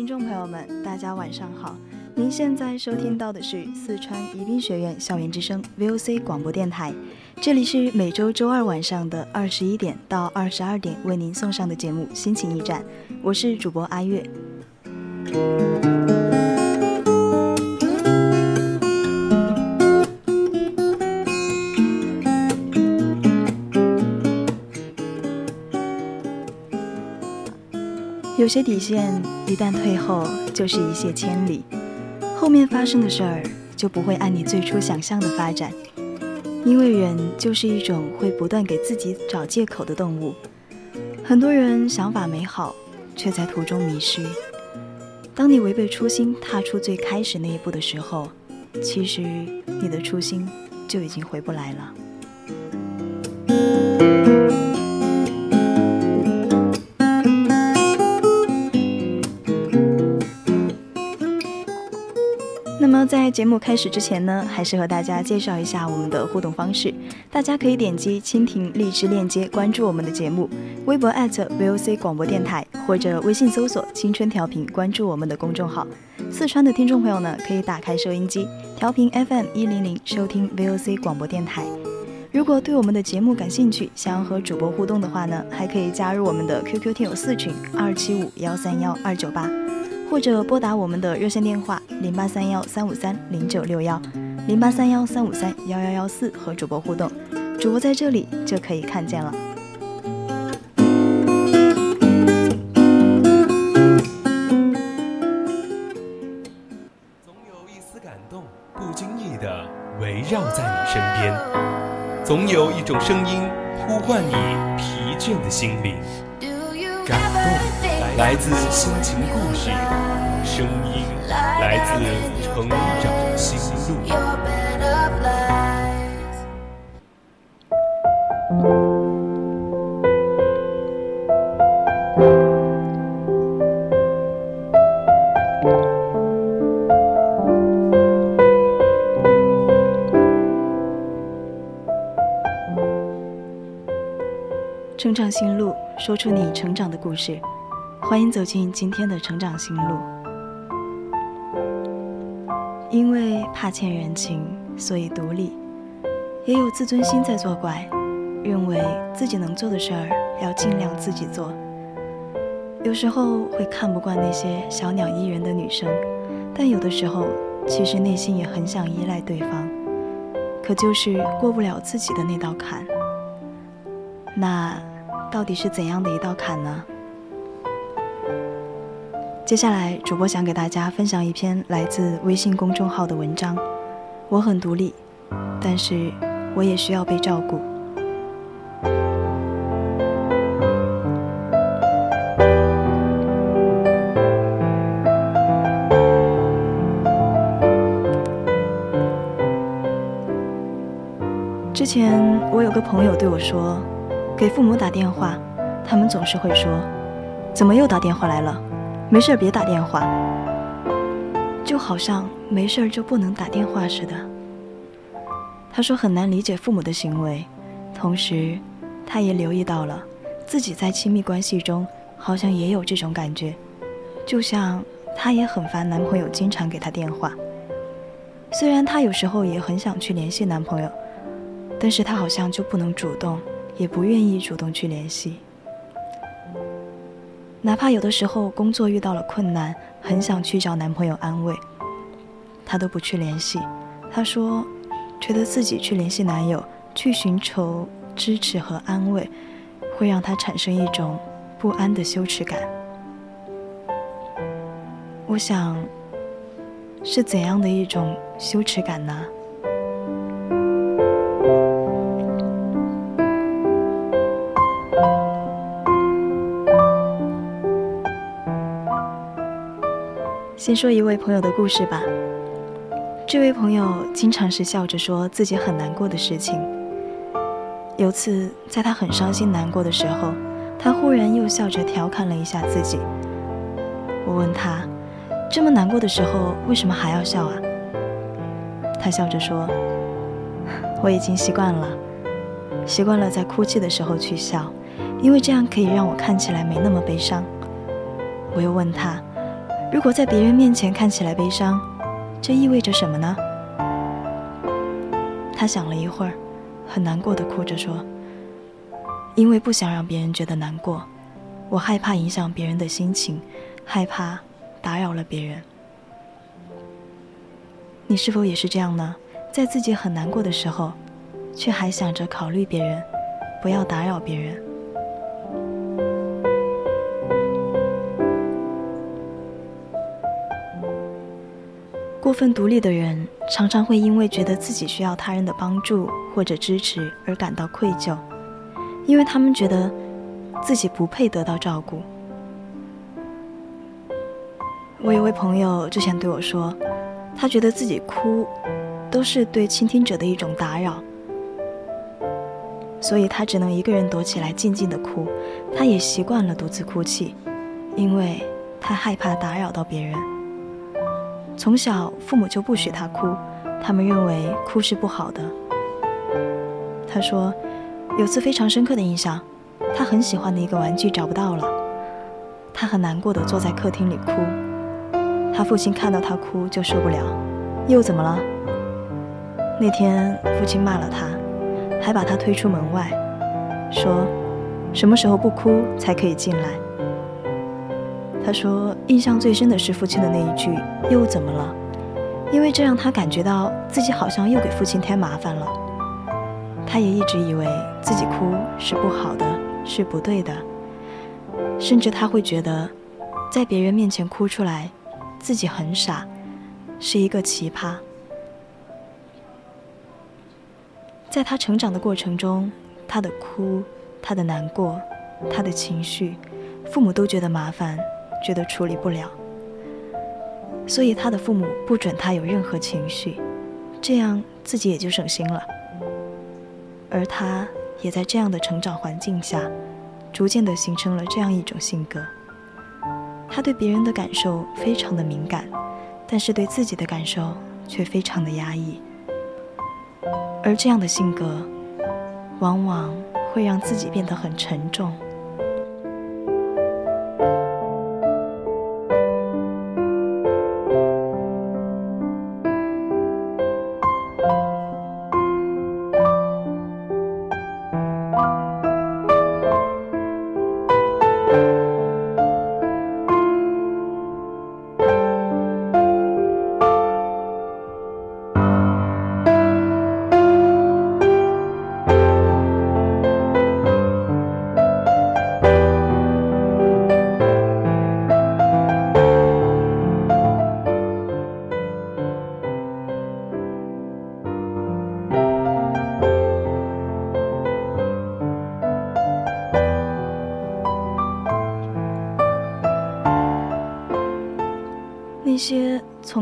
听众朋友们，大家晚上好！您现在收听到的是四川宜宾学院校园之声 VOC 广播电台，这里是每周周二晚上的二十一点到二十二点为您送上的节目《心情驿站》，我是主播阿月。有些底线一旦退后，就是一泻千里，后面发生的事儿就不会按你最初想象的发展。因为人就是一种会不断给自己找借口的动物。很多人想法美好，却在途中迷失。当你违背初心，踏出最开始那一步的时候，其实你的初心就已经回不来了。节目开始之前呢，还是和大家介绍一下我们的互动方式。大家可以点击蜻蜓荔枝链接关注我们的节目，微博 @VOC 广播电台或者微信搜索“青春调频”关注我们的公众号。四川的听众朋友呢，可以打开收音机调频 FM 一零零收听 VOC 广播电台。如果对我们的节目感兴趣，想要和主播互动的话呢，还可以加入我们的 QQ 听友四群二七五幺三幺二九八。或者拨打我们的热线电话零八三幺三五三零九六幺，零八三幺三五三幺幺幺四和主播互动，主播在这里就可以看见了。总有一丝感动，不经意的围绕在你身边；总有一种声音呼唤你疲倦的心灵。感动来自心情故事，声音来自成长心路。成长心路。说出你成长的故事，欢迎走进今天的成长心路。因为怕欠人情，所以独立，也有自尊心在作怪，认为自己能做的事儿要尽量自己做。有时候会看不惯那些小鸟依人的女生，但有的时候其实内心也很想依赖对方，可就是过不了自己的那道坎。那。到底是怎样的一道坎呢？接下来，主播想给大家分享一篇来自微信公众号的文章。我很独立，但是我也需要被照顾。之前，我有个朋友对我说。给父母打电话，他们总是会说：“怎么又打电话来了？没事别打电话。”就好像没事就不能打电话似的。他说很难理解父母的行为，同时，他也留意到了自己在亲密关系中好像也有这种感觉，就像他也很烦男朋友经常给他电话。虽然他有时候也很想去联系男朋友，但是他好像就不能主动。也不愿意主动去联系。哪怕有的时候工作遇到了困难，很想去找男朋友安慰，她都不去联系。她说，觉得自己去联系男友，去寻求支持和安慰，会让她产生一种不安的羞耻感。我想，是怎样的一种羞耻感呢？先说一位朋友的故事吧。这位朋友经常是笑着说自己很难过的事情。有次在他很伤心难过的时候，他忽然又笑着调侃了一下自己。我问他，这么难过的时候为什么还要笑啊？他笑着说，我已经习惯了，习惯了在哭泣的时候去笑，因为这样可以让我看起来没那么悲伤。我又问他。如果在别人面前看起来悲伤，这意味着什么呢？他想了一会儿，很难过的哭着说：“因为不想让别人觉得难过，我害怕影响别人的心情，害怕打扰了别人。”你是否也是这样呢？在自己很难过的时候，却还想着考虑别人，不要打扰别人。过分独立的人常常会因为觉得自己需要他人的帮助或者支持而感到愧疚，因为他们觉得自己不配得到照顾。我有位朋友之前对我说，他觉得自己哭都是对倾听者的一种打扰，所以他只能一个人躲起来静静的哭。他也习惯了独自哭泣，因为他害怕打扰到别人。从小，父母就不许他哭，他们认为哭是不好的。他说，有次非常深刻的印象，他很喜欢的一个玩具找不到了，他很难过的坐在客厅里哭。他父亲看到他哭就受不了，又怎么了？那天父亲骂了他，还把他推出门外，说，什么时候不哭才可以进来？他说：“印象最深的是父亲的那一句‘又怎么了’，因为这让他感觉到自己好像又给父亲添麻烦了。他也一直以为自己哭是不好的，是不对的，甚至他会觉得，在别人面前哭出来，自己很傻，是一个奇葩。在他成长的过程中，他的哭，他的难过，他的情绪，父母都觉得麻烦。”觉得处理不了，所以他的父母不准他有任何情绪，这样自己也就省心了。而他也在这样的成长环境下，逐渐的形成了这样一种性格。他对别人的感受非常的敏感，但是对自己的感受却非常的压抑。而这样的性格，往往会让自己变得很沉重。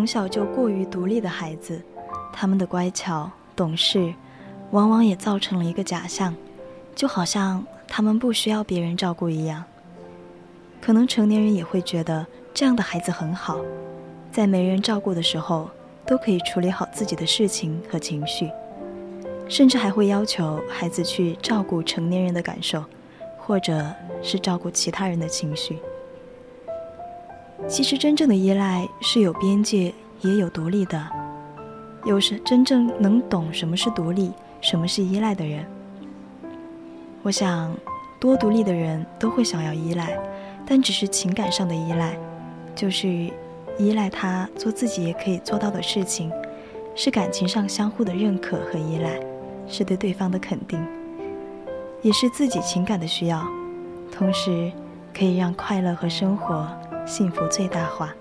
从小就过于独立的孩子，他们的乖巧懂事，往往也造成了一个假象，就好像他们不需要别人照顾一样。可能成年人也会觉得这样的孩子很好，在没人照顾的时候，都可以处理好自己的事情和情绪，甚至还会要求孩子去照顾成年人的感受，或者是照顾其他人的情绪。其实，真正的依赖是有边界，也有独立的。有时真正能懂什么是独立，什么是依赖的人，我想，多独立的人都会想要依赖，但只是情感上的依赖，就是依赖他做自己也可以做到的事情，是感情上相互的认可和依赖，是对对方的肯定，也是自己情感的需要，同时可以让快乐和生活幸福最大化。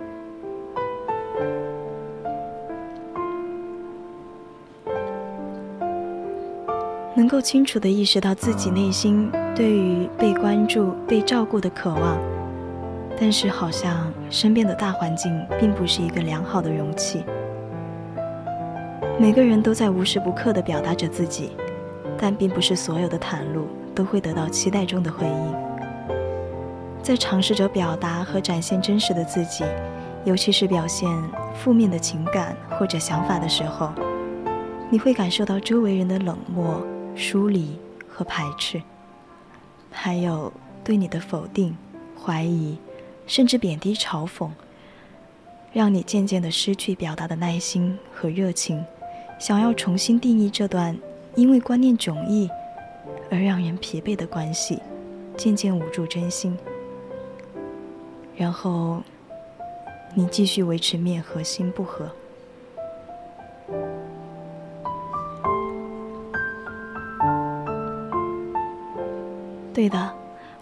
能够清楚地意识到自己内心对于被关注、被照顾的渴望，但是好像身边的大环境并不是一个良好的容器。每个人都在无时不刻地表达着自己，但并不是所有的袒露都会得到期待中的回应。在尝试着表达和展现真实的自己，尤其是表现负面的情感或者想法的时候，你会感受到周围人的冷漠。疏离和排斥，还有对你的否定、怀疑，甚至贬低、嘲讽，让你渐渐的失去表达的耐心和热情，想要重新定义这段因为观念迥异而让人疲惫的关系，渐渐捂住真心，然后你继续维持面和心不和。对的，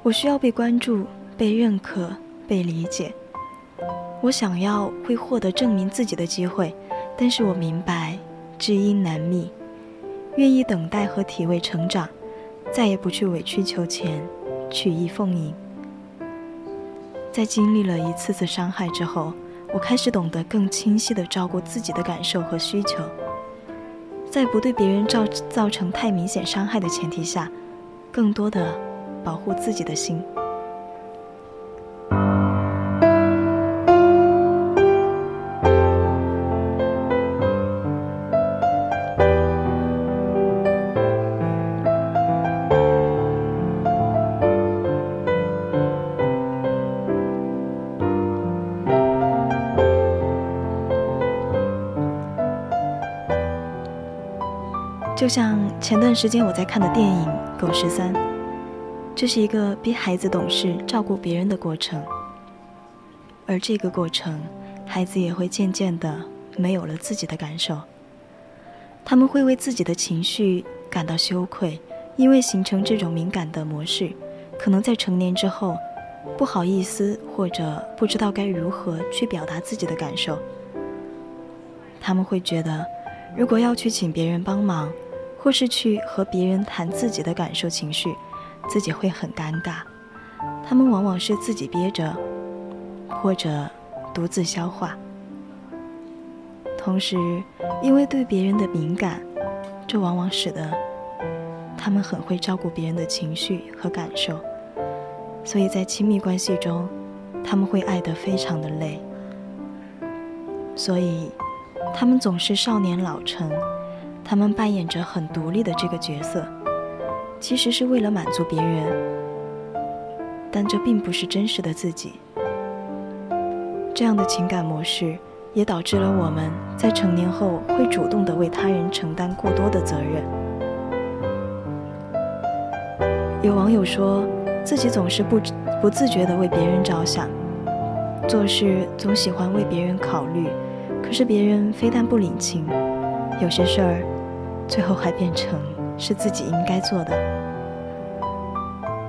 我需要被关注、被认可、被理解。我想要会获得证明自己的机会，但是我明白知音难觅，愿意等待和体味成长，再也不去委曲求全、曲意奉迎。在经历了一次次伤害之后，我开始懂得更清晰地照顾自己的感受和需求，在不对别人造造成太明显伤害的前提下，更多的。保护自己的心。就像前段时间我在看的电影《狗十三》。这是一个逼孩子懂事、照顾别人的过程，而这个过程，孩子也会渐渐的没有了自己的感受。他们会为自己的情绪感到羞愧，因为形成这种敏感的模式，可能在成年之后，不好意思或者不知道该如何去表达自己的感受。他们会觉得，如果要去请别人帮忙，或是去和别人谈自己的感受、情绪。自己会很尴尬，他们往往是自己憋着，或者独自消化。同时，因为对别人的敏感，这往往使得他们很会照顾别人的情绪和感受，所以在亲密关系中，他们会爱得非常的累。所以，他们总是少年老成，他们扮演着很独立的这个角色。其实是为了满足别人，但这并不是真实的自己。这样的情感模式也导致了我们在成年后会主动的为他人承担过多的责任。有网友说自己总是不不自觉的为别人着想，做事总喜欢为别人考虑，可是别人非但不领情，有些事儿最后还变成。是自己应该做的。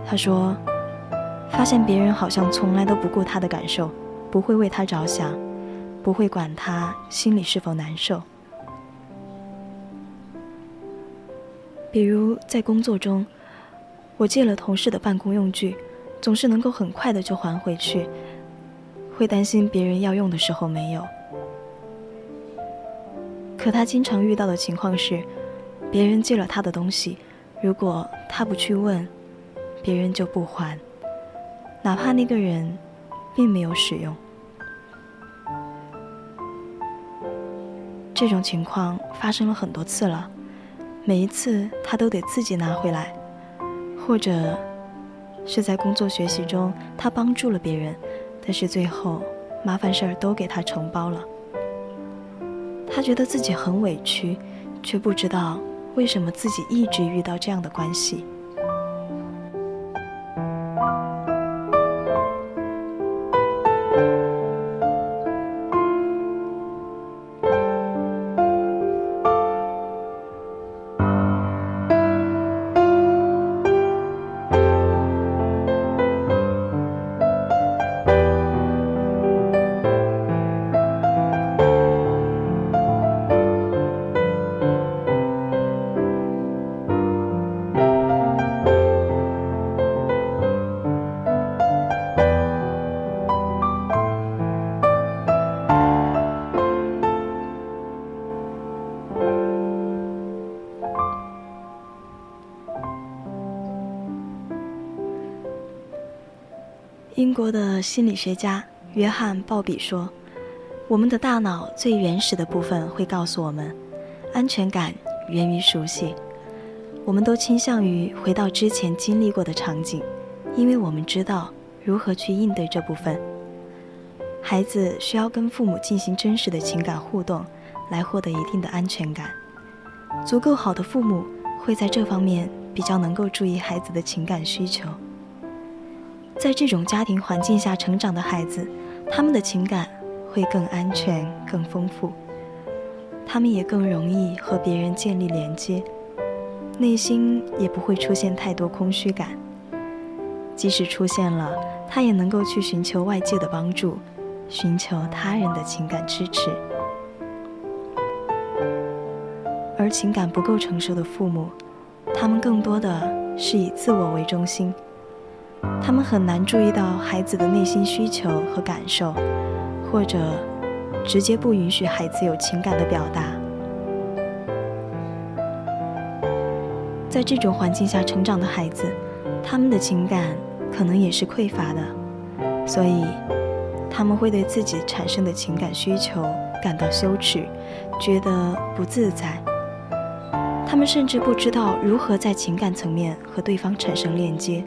他说：“发现别人好像从来都不顾他的感受，不会为他着想，不会管他心里是否难受。比如在工作中，我借了同事的办公用具，总是能够很快的就还回去，会担心别人要用的时候没有。可他经常遇到的情况是。”别人借了他的东西，如果他不去问，别人就不还，哪怕那个人并没有使用。这种情况发生了很多次了，每一次他都得自己拿回来，或者是在工作学习中他帮助了别人，但是最后麻烦事儿都给他承包了，他觉得自己很委屈，却不知道。为什么自己一直遇到这样的关系？国的心理学家约翰·鲍比说：“我们的大脑最原始的部分会告诉我们，安全感源于熟悉。我们都倾向于回到之前经历过的场景，因为我们知道如何去应对这部分。孩子需要跟父母进行真实的情感互动，来获得一定的安全感。足够好的父母会在这方面比较能够注意孩子的情感需求。”在这种家庭环境下成长的孩子，他们的情感会更安全、更丰富，他们也更容易和别人建立连接，内心也不会出现太多空虚感。即使出现了，他也能够去寻求外界的帮助，寻求他人的情感支持。而情感不够成熟的父母，他们更多的是以自我为中心。他们很难注意到孩子的内心需求和感受，或者直接不允许孩子有情感的表达。在这种环境下成长的孩子，他们的情感可能也是匮乏的，所以他们会对自己产生的情感需求感到羞耻，觉得不自在。他们甚至不知道如何在情感层面和对方产生链接。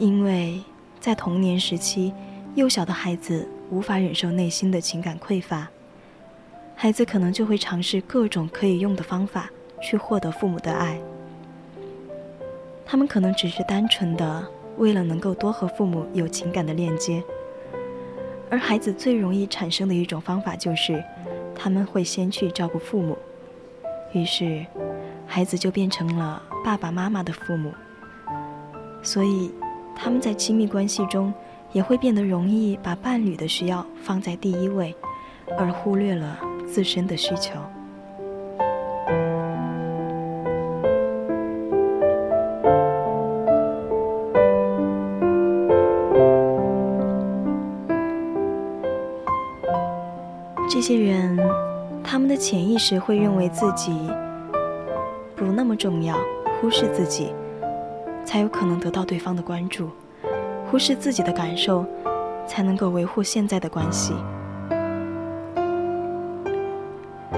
因为在童年时期，幼小的孩子无法忍受内心的情感匮乏，孩子可能就会尝试各种可以用的方法去获得父母的爱。他们可能只是单纯的为了能够多和父母有情感的链接，而孩子最容易产生的一种方法就是，他们会先去照顾父母，于是，孩子就变成了爸爸妈妈的父母。所以。他们在亲密关系中也会变得容易把伴侣的需要放在第一位，而忽略了自身的需求。这些人，他们的潜意识会认为自己不那么重要，忽视自己。才有可能得到对方的关注，忽视自己的感受，才能够维护现在的关系。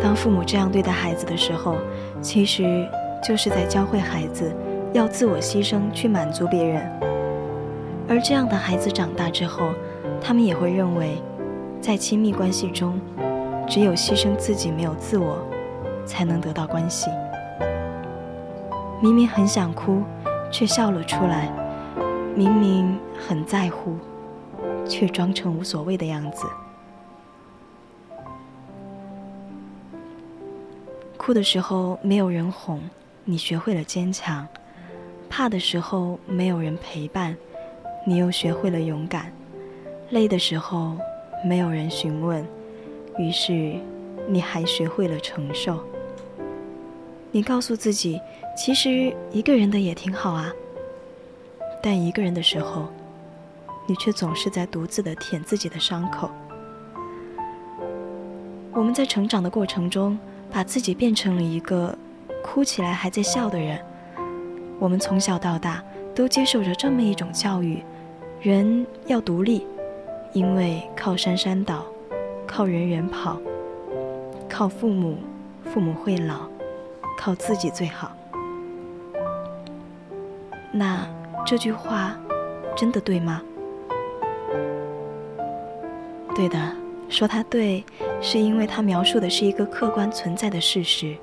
当父母这样对待孩子的时候，其实就是在教会孩子要自我牺牲去满足别人。而这样的孩子长大之后，他们也会认为，在亲密关系中，只有牺牲自己，没有自我，才能得到关系。明明很想哭。却笑了出来，明明很在乎，却装成无所谓的样子。哭的时候没有人哄，你学会了坚强；怕的时候没有人陪伴，你又学会了勇敢；累的时候没有人询问，于是你还学会了承受。你告诉自己。其实一个人的也挺好啊，但一个人的时候，你却总是在独自的舔自己的伤口。我们在成长的过程中，把自己变成了一个哭起来还在笑的人。我们从小到大都接受着这么一种教育：人要独立，因为靠山山倒，靠人人跑，靠父母，父母会老，靠自己最好。那这句话真的对吗？对的，说它对，是因为它描述的是一个客观存在的事实，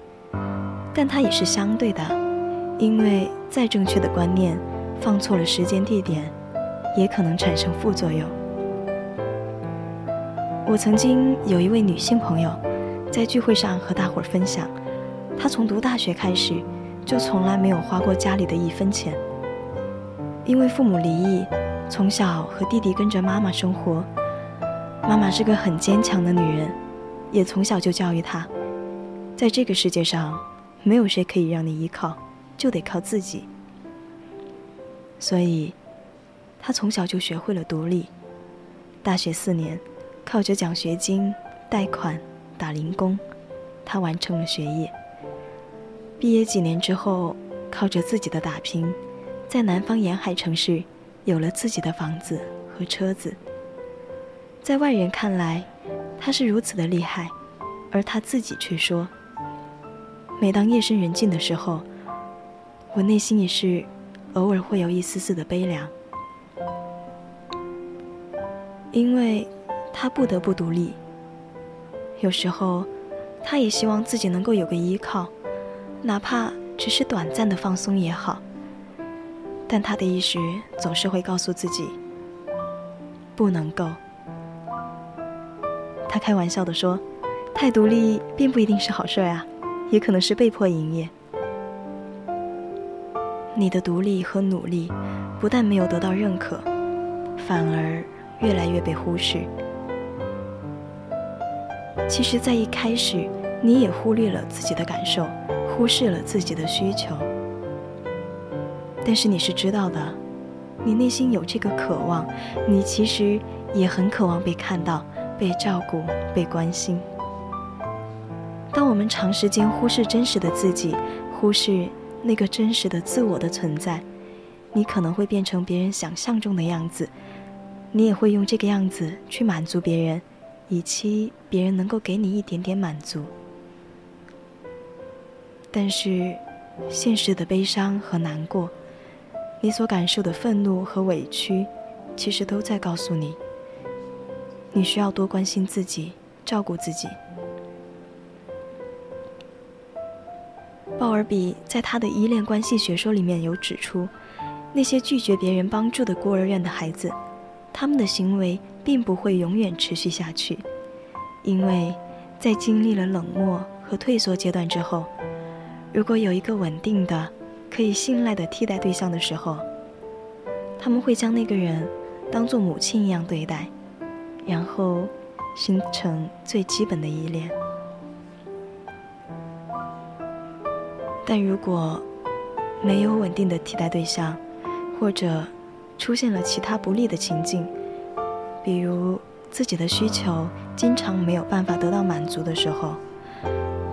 但它也是相对的，因为再正确的观念，放错了时间地点，也可能产生副作用。我曾经有一位女性朋友，在聚会上和大伙儿分享，她从读大学开始，就从来没有花过家里的一分钱。因为父母离异，从小和弟弟跟着妈妈生活。妈妈是个很坚强的女人，也从小就教育她，在这个世界上，没有谁可以让你依靠，就得靠自己。所以，她从小就学会了独立。大学四年，靠着奖学金、贷款、打零工，她完成了学业。毕业几年之后，靠着自己的打拼。在南方沿海城市有了自己的房子和车子。在外人看来，他是如此的厉害，而他自己却说：“每当夜深人静的时候，我内心也是偶尔会有一丝丝的悲凉，因为他不得不独立。有时候，他也希望自己能够有个依靠，哪怕只是短暂的放松也好。但他的意识总是会告诉自己，不能够。”他开玩笑地说：“太独立并不一定是好事啊，也可能是被迫营业。你的独立和努力，不但没有得到认可，反而越来越被忽视。其实，在一开始，你也忽略了自己的感受，忽视了自己的需求。但是你是知道的，你内心有这个渴望，你其实也很渴望被看到。”被照顾、被关心。当我们长时间忽视真实的自己，忽视那个真实的自我的存在，你可能会变成别人想象中的样子，你也会用这个样子去满足别人，以期别人能够给你一点点满足。但是，现实的悲伤和难过，你所感受的愤怒和委屈，其实都在告诉你。你需要多关心自己，照顾自己。鲍尔比在他的依恋关系学说里面有指出，那些拒绝别人帮助的孤儿院的孩子，他们的行为并不会永远持续下去，因为在经历了冷漠和退缩阶段之后，如果有一个稳定的、可以信赖的替代对象的时候，他们会将那个人当做母亲一样对待。然后，形成最基本的依恋。但如果没有稳定的替代对象，或者出现了其他不利的情境，比如自己的需求经常没有办法得到满足的时候，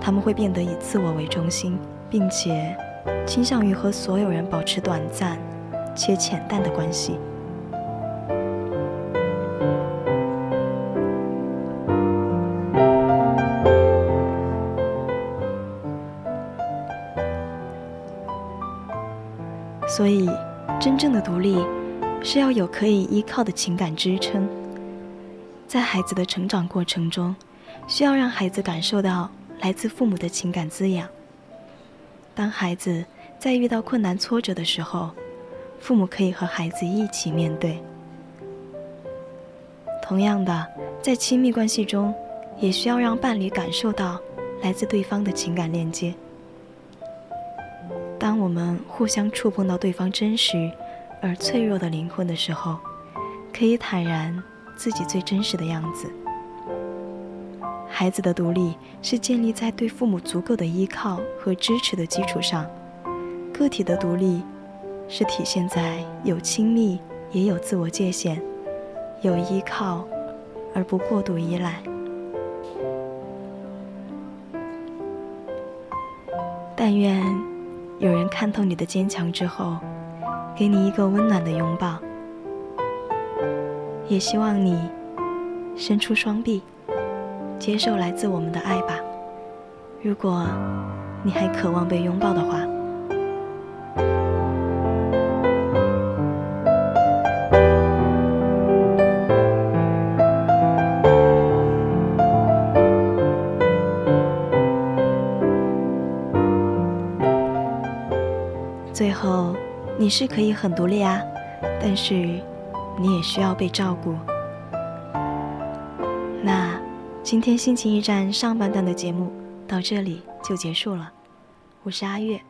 他们会变得以自我为中心，并且倾向于和所有人保持短暂且浅淡的关系。所以，真正的独立是要有可以依靠的情感支撑。在孩子的成长过程中，需要让孩子感受到来自父母的情感滋养。当孩子在遇到困难挫折的时候，父母可以和孩子一起面对。同样的，在亲密关系中，也需要让伴侣感受到来自对方的情感链接。当我们互相触碰到对方真实而脆弱的灵魂的时候，可以坦然自己最真实的样子。孩子的独立是建立在对父母足够的依靠和支持的基础上，个体的独立是体现在有亲密也有自我界限，有依靠而不过度依赖。但愿。有人看透你的坚强之后，给你一个温暖的拥抱。也希望你伸出双臂，接受来自我们的爱吧。如果你还渴望被拥抱的话。最后，你是可以很独立啊，但是你也需要被照顾。今天心情驿站上半段的节目到这里就结束了，我是阿月，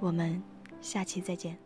我们下期再见。